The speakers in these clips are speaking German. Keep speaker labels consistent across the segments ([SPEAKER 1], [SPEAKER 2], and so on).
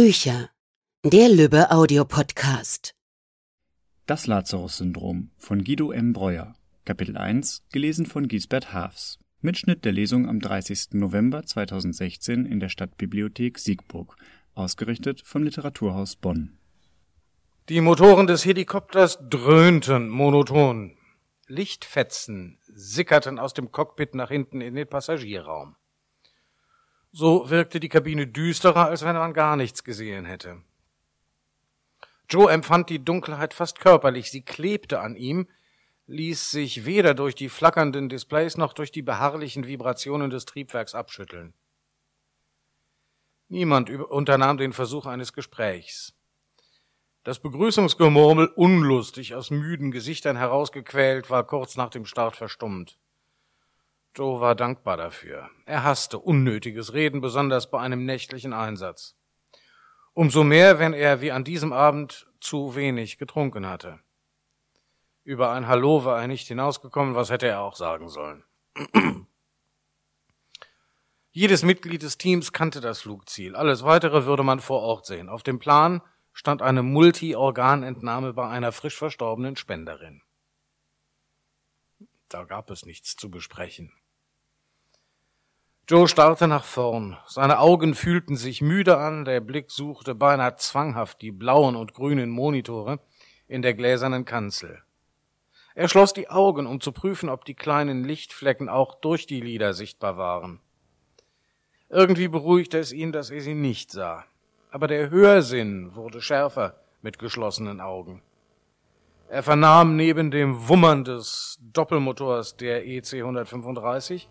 [SPEAKER 1] Bücher. Der Lübbe Audiopodcast.
[SPEAKER 2] Das Lazarus-Syndrom von Guido M. Breuer. Kapitel 1, gelesen von Gisbert Haafs. Mitschnitt der Lesung am 30. November 2016 in der Stadtbibliothek Siegburg. Ausgerichtet vom Literaturhaus Bonn.
[SPEAKER 3] Die Motoren des Helikopters dröhnten monoton. Lichtfetzen sickerten aus dem Cockpit nach hinten in den Passagierraum. So wirkte die Kabine düsterer, als wenn man gar nichts gesehen hätte. Joe empfand die Dunkelheit fast körperlich, sie klebte an ihm, ließ sich weder durch die flackernden Displays noch durch die beharrlichen Vibrationen des Triebwerks abschütteln. Niemand unternahm den Versuch eines Gesprächs. Das Begrüßungsgemurmel, unlustig aus müden Gesichtern herausgequält, war kurz nach dem Start verstummt. Joe war dankbar dafür. Er hasste unnötiges Reden, besonders bei einem nächtlichen Einsatz. Umso mehr, wenn er wie an diesem Abend zu wenig getrunken hatte. Über ein Hallo war er nicht hinausgekommen, was hätte er auch sagen sollen. Jedes Mitglied des Teams kannte das Flugziel. Alles weitere würde man vor Ort sehen. Auf dem Plan stand eine Multi-Organentnahme bei einer frisch verstorbenen Spenderin. Da gab es nichts zu besprechen. Joe starrte nach vorn. Seine Augen fühlten sich müde an, der Blick suchte beinahe zwanghaft die blauen und grünen Monitore in der gläsernen Kanzel. Er schloss die Augen, um zu prüfen, ob die kleinen Lichtflecken auch durch die Lider sichtbar waren. Irgendwie beruhigte es ihn, dass er sie nicht sah. Aber der Hörsinn wurde schärfer mit geschlossenen Augen. Er vernahm neben dem Wummern des Doppelmotors der EC 135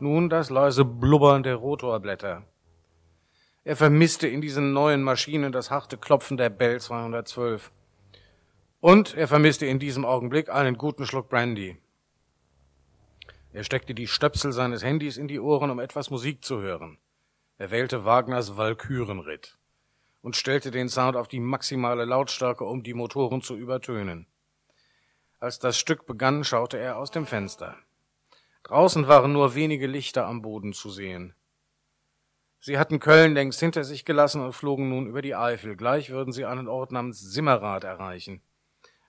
[SPEAKER 3] nun das leise Blubbern der Rotorblätter. Er vermisste in diesen neuen Maschinen das harte Klopfen der Bell 212. Und er vermisste in diesem Augenblick einen guten Schluck Brandy. Er steckte die Stöpsel seines Handys in die Ohren, um etwas Musik zu hören. Er wählte Wagners Walkürenritt und stellte den Sound auf die maximale Lautstärke, um die Motoren zu übertönen. Als das Stück begann, schaute er aus dem Fenster. Draußen waren nur wenige Lichter am Boden zu sehen. Sie hatten Köln längst hinter sich gelassen und flogen nun über die Eifel. Gleich würden sie einen Ort namens Simmerath erreichen.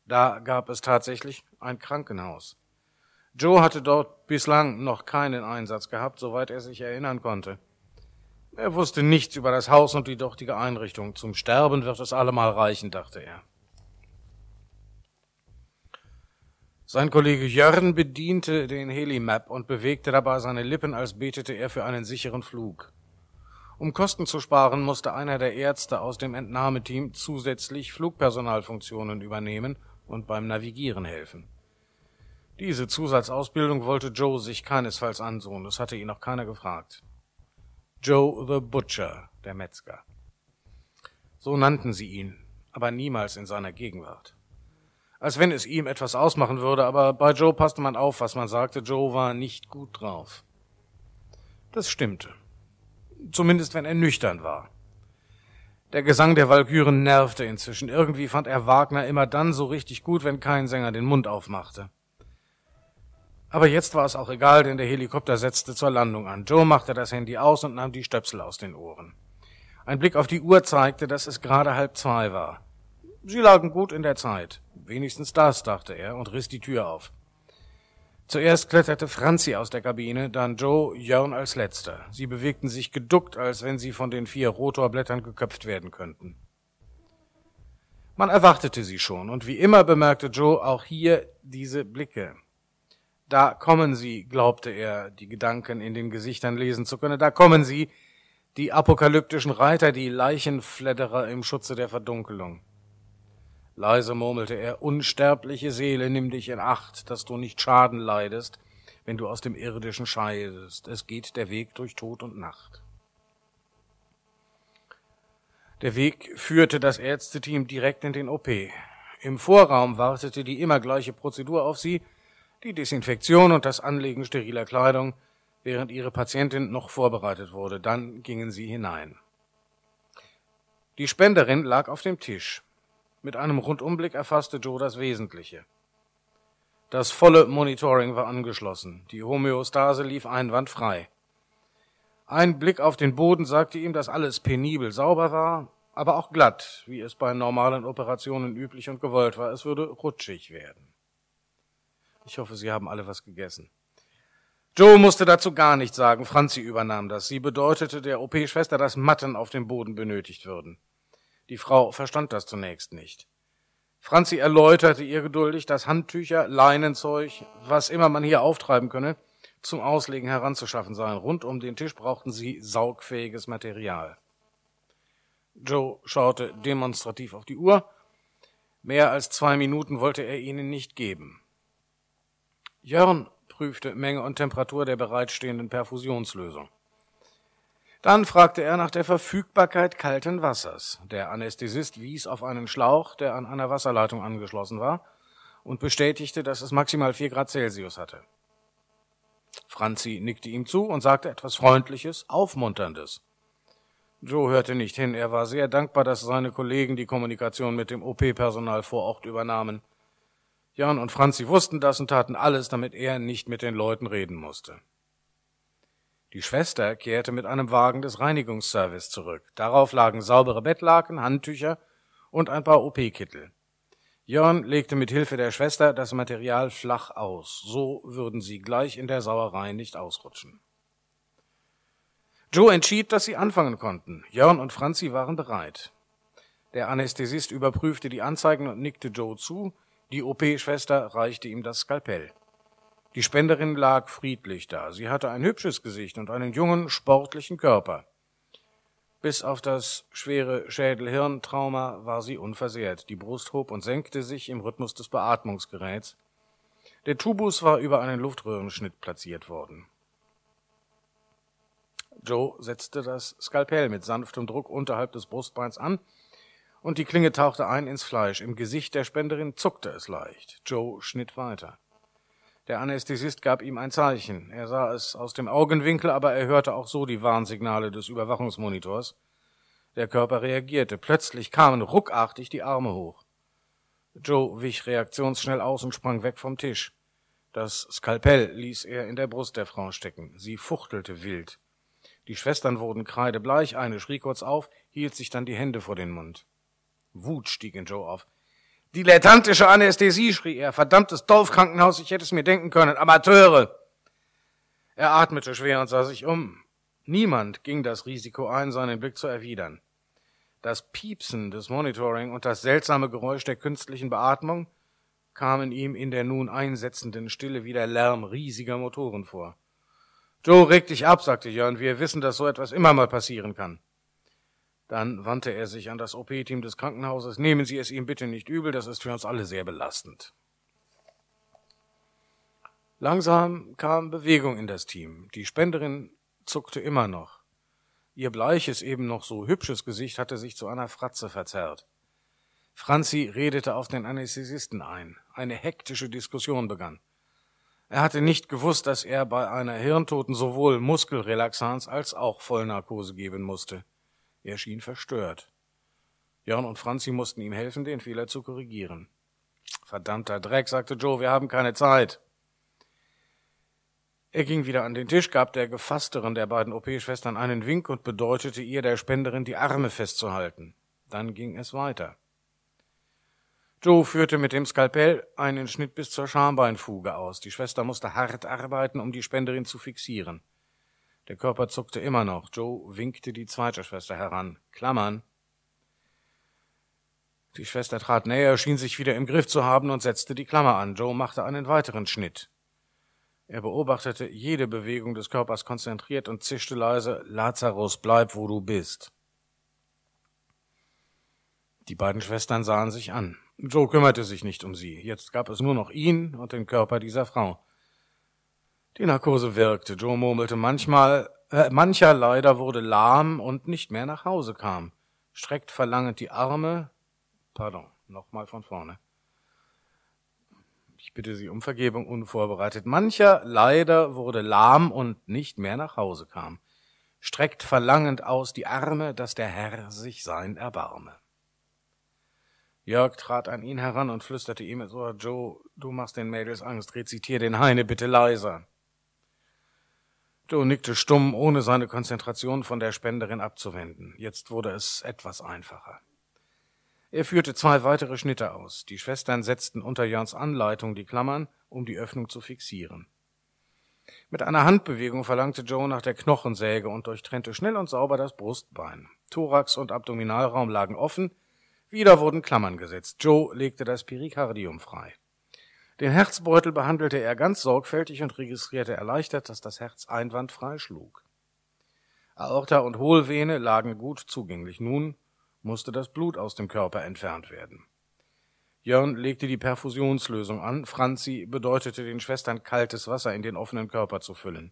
[SPEAKER 3] Da gab es tatsächlich ein Krankenhaus. Joe hatte dort bislang noch keinen Einsatz gehabt, soweit er sich erinnern konnte. Er wusste nichts über das Haus und die dortige Einrichtung. Zum Sterben wird es allemal reichen, dachte er. Sein Kollege Jörn bediente den Helimap und bewegte dabei seine Lippen, als betete er für einen sicheren Flug. Um Kosten zu sparen, musste einer der Ärzte aus dem Entnahmeteam zusätzlich Flugpersonalfunktionen übernehmen und beim Navigieren helfen. Diese Zusatzausbildung wollte Joe sich keinesfalls ansehen, das hatte ihn noch keiner gefragt. Joe the Butcher, der Metzger. So nannten sie ihn, aber niemals in seiner Gegenwart als wenn es ihm etwas ausmachen würde, aber bei Joe passte man auf, was man sagte. Joe war nicht gut drauf. Das stimmte. Zumindest wenn er nüchtern war. Der Gesang der Walküren nervte inzwischen. Irgendwie fand er Wagner immer dann so richtig gut, wenn kein Sänger den Mund aufmachte. Aber jetzt war es auch egal, denn der Helikopter setzte zur Landung an. Joe machte das Handy aus und nahm die Stöpsel aus den Ohren. Ein Blick auf die Uhr zeigte, dass es gerade halb zwei war. Sie lagen gut in der Zeit. Wenigstens das, dachte er und riss die Tür auf. Zuerst kletterte Franzi aus der Kabine, dann Joe, Jörn als letzter. Sie bewegten sich geduckt, als wenn sie von den vier Rotorblättern geköpft werden könnten. Man erwartete sie schon, und wie immer bemerkte Joe auch hier diese Blicke. Da kommen sie, glaubte er, die Gedanken in den Gesichtern lesen zu können, da kommen sie, die apokalyptischen Reiter, die Leichenfledderer im Schutze der Verdunkelung. Leise murmelte er, unsterbliche Seele, nimm dich in Acht, dass du nicht Schaden leidest, wenn du aus dem Irdischen scheidest. Es geht der Weg durch Tod und Nacht. Der Weg führte das Ärzteteam direkt in den OP. Im Vorraum wartete die immer gleiche Prozedur auf sie, die Desinfektion und das Anlegen steriler Kleidung, während ihre Patientin noch vorbereitet wurde. Dann gingen sie hinein. Die Spenderin lag auf dem Tisch. Mit einem Rundumblick erfasste Joe das Wesentliche. Das volle Monitoring war angeschlossen. Die Homöostase lief einwandfrei. Ein Blick auf den Boden sagte ihm, dass alles penibel sauber war. aber auch glatt, wie es bei normalen Operationen üblich und gewollt war. Es würde rutschig werden. Ich hoffe, Sie haben alle was gegessen. Joe musste dazu gar nichts sagen. Franzi übernahm das. Sie bedeutete der OP-Schwester, dass Matten auf dem Boden benötigt würden. Die Frau verstand das zunächst nicht. Franzi erläuterte ihr geduldig, dass Handtücher, Leinenzeug, was immer man hier auftreiben könne, zum Auslegen heranzuschaffen seien. Rund um den Tisch brauchten sie saugfähiges Material. Joe schaute demonstrativ auf die Uhr. Mehr als zwei Minuten wollte er ihnen nicht geben. Jörn prüfte Menge und Temperatur der bereitstehenden Perfusionslösung. Dann fragte er nach der Verfügbarkeit kalten Wassers. Der Anästhesist wies auf einen Schlauch, der an einer Wasserleitung angeschlossen war, und bestätigte, dass es maximal vier Grad Celsius hatte. Franzi nickte ihm zu und sagte etwas Freundliches, Aufmunterndes. Joe hörte nicht hin. Er war sehr dankbar, dass seine Kollegen die Kommunikation mit dem OP-Personal vor Ort übernahmen. Jan und Franzi wussten das und taten alles, damit er nicht mit den Leuten reden musste. Die Schwester kehrte mit einem Wagen des Reinigungsservice zurück. Darauf lagen saubere Bettlaken, Handtücher und ein paar OP-Kittel. Jörn legte mit Hilfe der Schwester das Material flach aus. So würden sie gleich in der Sauerei nicht ausrutschen. Joe entschied, dass sie anfangen konnten. Jörn und Franzi waren bereit. Der Anästhesist überprüfte die Anzeigen und nickte Joe zu. Die OP-Schwester reichte ihm das Skalpell. Die Spenderin lag friedlich da. Sie hatte ein hübsches Gesicht und einen jungen, sportlichen Körper. Bis auf das schwere Schädel-Hirn-Trauma war sie unversehrt. Die Brust hob und senkte sich im Rhythmus des Beatmungsgeräts. Der Tubus war über einen Luftröhrenschnitt platziert worden. Joe setzte das Skalpell mit sanftem Druck unterhalb des Brustbeins an und die Klinge tauchte ein ins Fleisch. Im Gesicht der Spenderin zuckte es leicht. Joe schnitt weiter. Der Anästhesist gab ihm ein Zeichen. Er sah es aus dem Augenwinkel, aber er hörte auch so die Warnsignale des Überwachungsmonitors. Der Körper reagierte. Plötzlich kamen ruckartig die Arme hoch. Joe wich reaktionsschnell aus und sprang weg vom Tisch. Das Skalpell ließ er in der Brust der Frau stecken. Sie fuchtelte wild. Die Schwestern wurden kreidebleich, eine schrie kurz auf, hielt sich dann die Hände vor den Mund. Wut stieg in Joe auf. Dilettantische Anästhesie, schrie er. Verdammtes Dorfkrankenhaus, ich hätte es mir denken können. Amateure! Er atmete schwer und sah sich um. Niemand ging das Risiko ein, seinen Blick zu erwidern. Das Piepsen des Monitoring und das seltsame Geräusch der künstlichen Beatmung kamen ihm in der nun einsetzenden Stille wie der Lärm riesiger Motoren vor. Joe, reg dich ab, sagte Jörn. Wir wissen, dass so etwas immer mal passieren kann. Dann wandte er sich an das OP-Team des Krankenhauses. Nehmen Sie es ihm bitte nicht übel, das ist für uns alle sehr belastend. Langsam kam Bewegung in das Team. Die Spenderin zuckte immer noch. Ihr bleiches, eben noch so hübsches Gesicht hatte sich zu einer Fratze verzerrt. Franzi redete auf den Anästhesisten ein. Eine hektische Diskussion begann. Er hatte nicht gewusst, dass er bei einer Hirntoten sowohl Muskelrelaxanz als auch Vollnarkose geben musste. Er schien verstört. Jörn und Franzi mussten ihm helfen, den Fehler zu korrigieren. Verdammter Dreck, sagte Joe, wir haben keine Zeit. Er ging wieder an den Tisch, gab der gefassteren der beiden OP-Schwestern einen Wink und bedeutete ihr, der Spenderin, die Arme festzuhalten. Dann ging es weiter. Joe führte mit dem Skalpell einen Schnitt bis zur Schambeinfuge aus. Die Schwester musste hart arbeiten, um die Spenderin zu fixieren. Der Körper zuckte immer noch. Joe winkte die zweite Schwester heran. Klammern. Die Schwester trat näher, schien sich wieder im Griff zu haben und setzte die Klammer an. Joe machte einen weiteren Schnitt. Er beobachtete jede Bewegung des Körpers konzentriert und zischte leise Lazarus, bleib, wo du bist. Die beiden Schwestern sahen sich an. Joe kümmerte sich nicht um sie. Jetzt gab es nur noch ihn und den Körper dieser Frau. Die Narkose wirkte. Joe murmelte manchmal, äh, mancher leider wurde lahm und nicht mehr nach Hause kam. Streckt verlangend die Arme. Pardon, nochmal von vorne. Ich bitte Sie um Vergebung unvorbereitet. Mancher leider wurde lahm und nicht mehr nach Hause kam. Streckt verlangend aus die Arme, dass der Herr sich sein erbarme. Jörg trat an ihn heran und flüsterte ihm Ohr, Joe, du machst den Mädels Angst, rezitier den Heine bitte leiser. Joe nickte stumm, ohne seine Konzentration von der Spenderin abzuwenden. Jetzt wurde es etwas einfacher. Er führte zwei weitere Schnitte aus. Die Schwestern setzten unter Jörns Anleitung die Klammern, um die Öffnung zu fixieren. Mit einer Handbewegung verlangte Joe nach der Knochensäge und durchtrennte schnell und sauber das Brustbein. Thorax und Abdominalraum lagen offen. Wieder wurden Klammern gesetzt. Joe legte das Perikardium frei. Den Herzbeutel behandelte er ganz sorgfältig und registrierte erleichtert, dass das Herz einwandfrei schlug. Aorta und Hohlvene lagen gut zugänglich. Nun musste das Blut aus dem Körper entfernt werden. Jörn legte die Perfusionslösung an. Franzi bedeutete den Schwestern kaltes Wasser in den offenen Körper zu füllen.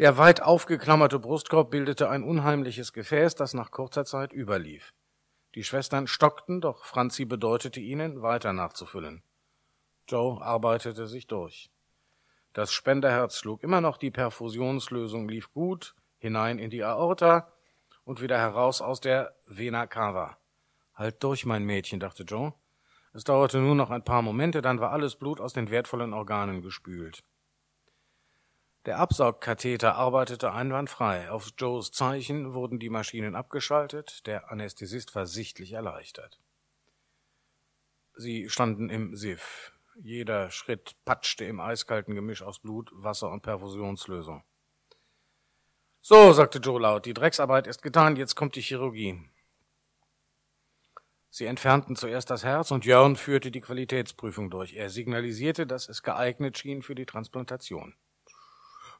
[SPEAKER 3] Der weit aufgeklammerte Brustkorb bildete ein unheimliches Gefäß, das nach kurzer Zeit überlief. Die Schwestern stockten, doch Franzi bedeutete ihnen, weiter nachzufüllen. Joe arbeitete sich durch. Das Spenderherz schlug immer noch, die Perfusionslösung lief gut, hinein in die Aorta und wieder heraus aus der Vena cava. Halt durch, mein Mädchen, dachte Joe. Es dauerte nur noch ein paar Momente, dann war alles Blut aus den wertvollen Organen gespült. Der Absaugkatheter arbeitete einwandfrei. Auf Joes Zeichen wurden die Maschinen abgeschaltet. Der Anästhesist war sichtlich erleichtert. Sie standen im Siff. Jeder Schritt patschte im eiskalten Gemisch aus Blut, Wasser und Perfusionslösung. So, sagte Joe laut, die Drecksarbeit ist getan, jetzt kommt die Chirurgie. Sie entfernten zuerst das Herz und Jörn führte die Qualitätsprüfung durch. Er signalisierte, dass es geeignet schien für die Transplantation.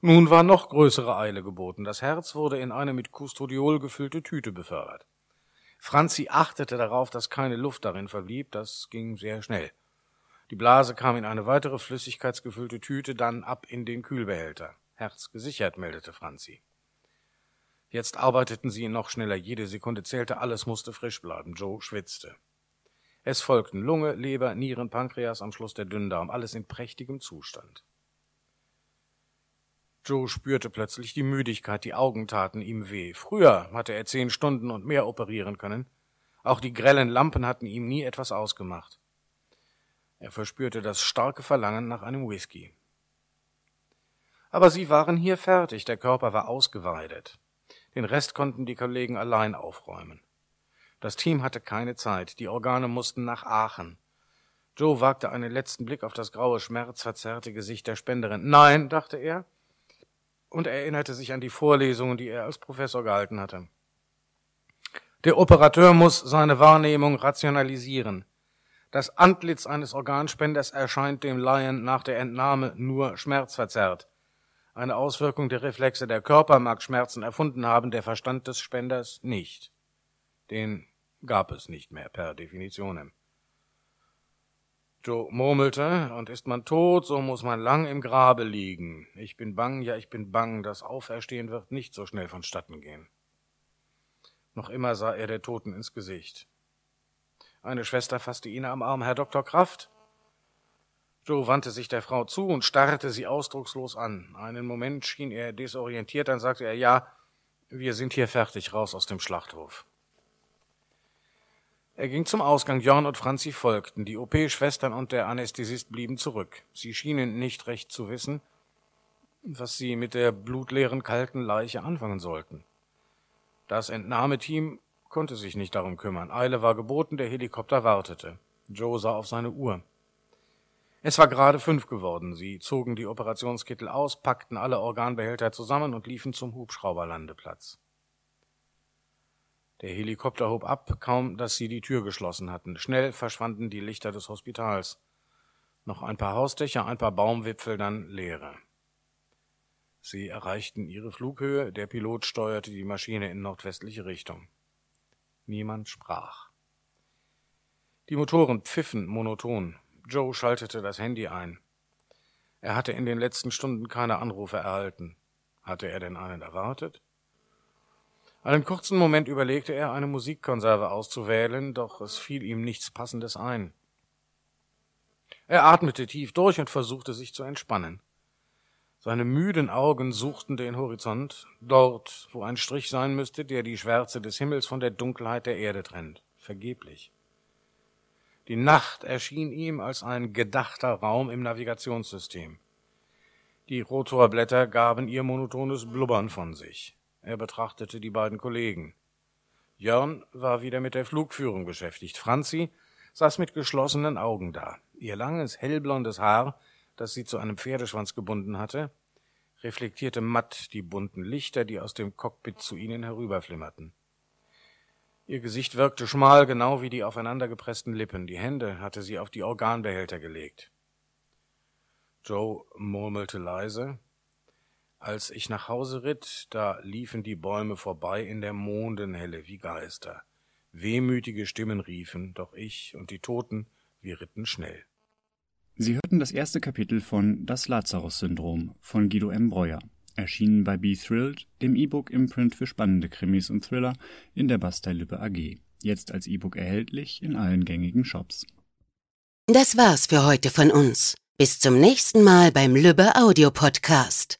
[SPEAKER 3] Nun war noch größere Eile geboten. Das Herz wurde in eine mit Custodiol gefüllte Tüte befördert. Franzi achtete darauf, dass keine Luft darin verblieb. Das ging sehr schnell. Die Blase kam in eine weitere flüssigkeitsgefüllte Tüte, dann ab in den Kühlbehälter. Herz gesichert, meldete Franzi. Jetzt arbeiteten sie noch schneller. Jede Sekunde zählte, alles musste frisch bleiben. Joe schwitzte. Es folgten Lunge, Leber, Nieren, Pankreas, am Schluss der Dünndarm, alles in prächtigem Zustand. Joe spürte plötzlich die Müdigkeit, die Augen taten ihm weh. Früher hatte er zehn Stunden und mehr operieren können. Auch die grellen Lampen hatten ihm nie etwas ausgemacht. Er verspürte das starke Verlangen nach einem Whisky. Aber sie waren hier fertig, der Körper war ausgeweidet. Den Rest konnten die Kollegen allein aufräumen. Das Team hatte keine Zeit, die Organe mussten nach Aachen. Joe wagte einen letzten Blick auf das graue, schmerzverzerrte Gesicht der Spenderin. Nein, dachte er, und erinnerte sich an die Vorlesungen, die er als Professor gehalten hatte. Der Operateur muss seine Wahrnehmung rationalisieren. Das Antlitz eines Organspenders erscheint dem Laien nach der Entnahme nur schmerzverzerrt. Eine Auswirkung der Reflexe der Körper mag Schmerzen erfunden haben, der Verstand des Spenders nicht. Den gab es nicht mehr per Definition. Joe murmelte, und ist man tot, so muss man lang im Grabe liegen. Ich bin bang, ja, ich bin bang, das Auferstehen wird nicht so schnell vonstatten gehen. Noch immer sah er der Toten ins Gesicht. Eine Schwester fasste ihn am Arm. Herr Dr. Kraft? Joe wandte sich der Frau zu und starrte sie ausdruckslos an. Einen Moment schien er desorientiert, dann sagte er, ja, wir sind hier fertig, raus aus dem Schlachthof. Er ging zum Ausgang, Jörn und Franzi folgten. Die OP-Schwestern und der Anästhesist blieben zurück. Sie schienen nicht recht zu wissen, was sie mit der blutleeren, kalten Leiche anfangen sollten. Das Entnahmeteam konnte sich nicht darum kümmern. Eile war geboten, der Helikopter wartete. Joe sah auf seine Uhr. Es war gerade fünf geworden. Sie zogen die Operationskittel aus, packten alle Organbehälter zusammen und liefen zum Hubschrauberlandeplatz. Der Helikopter hob ab, kaum dass sie die Tür geschlossen hatten. Schnell verschwanden die Lichter des Hospitals. Noch ein paar Hausdächer, ein paar Baumwipfel, dann Leere. Sie erreichten ihre Flughöhe, der Pilot steuerte die Maschine in nordwestliche Richtung. Niemand sprach. Die Motoren pfiffen monoton. Joe schaltete das Handy ein. Er hatte in den letzten Stunden keine Anrufe erhalten. Hatte er denn einen erwartet? Einen kurzen Moment überlegte er, eine Musikkonserve auszuwählen, doch es fiel ihm nichts Passendes ein. Er atmete tief durch und versuchte sich zu entspannen. Seine müden Augen suchten den Horizont, dort, wo ein Strich sein müsste, der die Schwärze des Himmels von der Dunkelheit der Erde trennt. Vergeblich. Die Nacht erschien ihm als ein gedachter Raum im Navigationssystem. Die Rotorblätter gaben ihr monotones Blubbern von sich. Er betrachtete die beiden Kollegen. Jörn war wieder mit der Flugführung beschäftigt. Franzi saß mit geschlossenen Augen da. Ihr langes, hellblondes Haar, das sie zu einem Pferdeschwanz gebunden hatte, reflektierte matt die bunten Lichter, die aus dem Cockpit zu ihnen herüberflimmerten. Ihr Gesicht wirkte schmal, genau wie die aufeinandergepressten Lippen. Die Hände hatte sie auf die Organbehälter gelegt. Joe murmelte leise. Als ich nach Hause ritt, da liefen die Bäume vorbei in der Mondenhelle wie Geister. Wehmütige Stimmen riefen, doch ich und die Toten, wir ritten schnell.
[SPEAKER 2] Sie hörten das erste Kapitel von Das Lazarus-Syndrom von Guido M. Breuer, erschienen bei Be Thrilled, dem E-Book-Imprint für spannende Krimis und Thriller in der Bastei-Lübbe AG. Jetzt als E-Book erhältlich in allen gängigen Shops.
[SPEAKER 1] Das war's für heute von uns. Bis zum nächsten Mal beim Lübbe Audio Podcast.